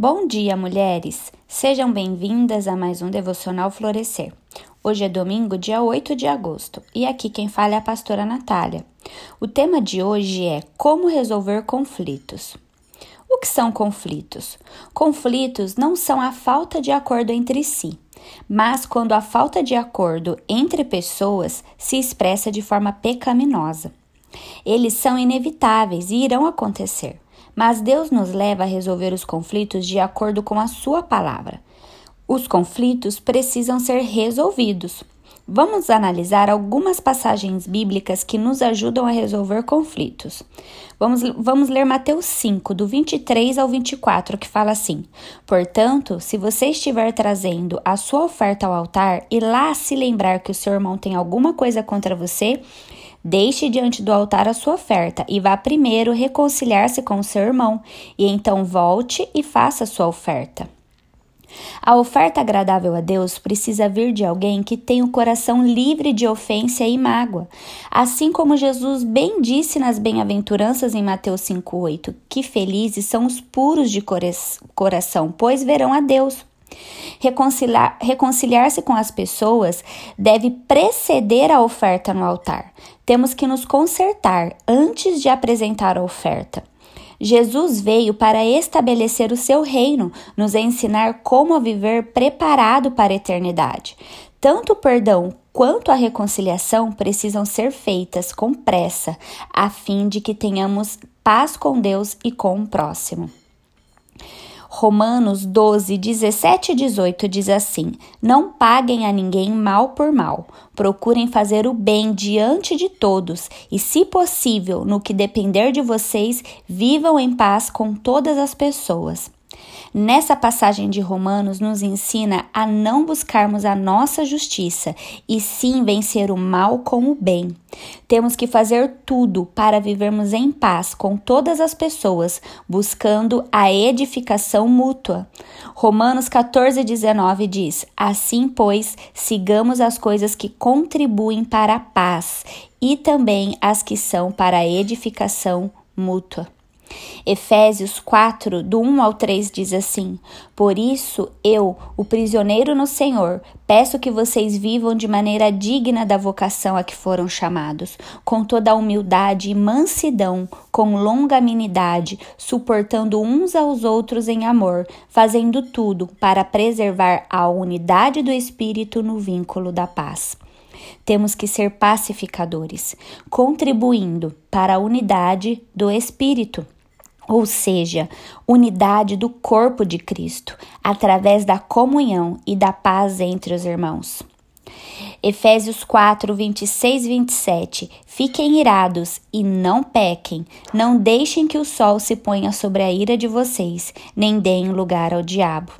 Bom dia, mulheres! Sejam bem-vindas a mais um Devocional Florescer. Hoje é domingo, dia 8 de agosto, e aqui quem fala é a pastora Natália. O tema de hoje é Como resolver conflitos. O que são conflitos? Conflitos não são a falta de acordo entre si, mas quando a falta de acordo entre pessoas se expressa de forma pecaminosa. Eles são inevitáveis e irão acontecer mas Deus nos leva a resolver os conflitos de acordo com a Sua palavra. Os conflitos precisam ser resolvidos. Vamos analisar algumas passagens bíblicas que nos ajudam a resolver conflitos. Vamos, vamos ler Mateus 5, do 23 ao 24, que fala assim: Portanto, se você estiver trazendo a sua oferta ao altar e lá se lembrar que o seu irmão tem alguma coisa contra você, Deixe diante do altar a sua oferta e vá primeiro reconciliar-se com seu irmão, e então volte e faça sua oferta. A oferta agradável a Deus precisa vir de alguém que tem o coração livre de ofensa e mágoa. Assim como Jesus bem disse nas bem-aventuranças em Mateus 5,8: Que felizes são os puros de coração, pois verão a Deus. Reconciliar-se reconciliar com as pessoas deve preceder a oferta no altar. Temos que nos consertar antes de apresentar a oferta. Jesus veio para estabelecer o seu reino, nos ensinar como viver preparado para a eternidade. Tanto o perdão quanto a reconciliação precisam ser feitas com pressa, a fim de que tenhamos paz com Deus e com o próximo. Romanos 12, 17 e 18 diz assim: Não paguem a ninguém mal por mal. Procurem fazer o bem diante de todos e, se possível, no que depender de vocês, vivam em paz com todas as pessoas. Nessa passagem de Romanos, nos ensina a não buscarmos a nossa justiça e sim vencer o mal com o bem. Temos que fazer tudo para vivermos em paz com todas as pessoas, buscando a edificação mútua. Romanos 14, 19 diz: Assim, pois, sigamos as coisas que contribuem para a paz e também as que são para a edificação mútua. Efésios 4, do 1 ao 3 diz assim: Por isso, eu, o prisioneiro no Senhor, peço que vocês vivam de maneira digna da vocação a que foram chamados, com toda a humildade e mansidão, com longanimidade, suportando uns aos outros em amor, fazendo tudo para preservar a unidade do Espírito no vínculo da paz. Temos que ser pacificadores, contribuindo para a unidade do Espírito ou seja, unidade do corpo de Cristo, através da comunhão e da paz entre os irmãos. Efésios 4, 26 e 27. Fiquem irados e não pequem. Não deixem que o sol se ponha sobre a ira de vocês, nem deem lugar ao diabo.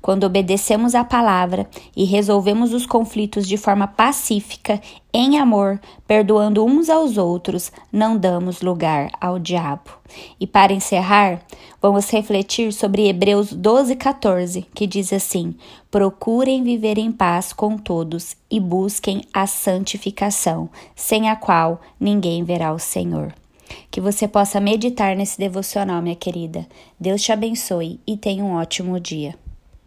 Quando obedecemos à palavra e resolvemos os conflitos de forma pacífica, em amor, perdoando uns aos outros, não damos lugar ao diabo. E para encerrar, vamos refletir sobre Hebreus 12, 14, que diz assim: Procurem viver em paz com todos e busquem a santificação, sem a qual ninguém verá o Senhor. Que você possa meditar nesse devocional, minha querida. Deus te abençoe e tenha um ótimo dia.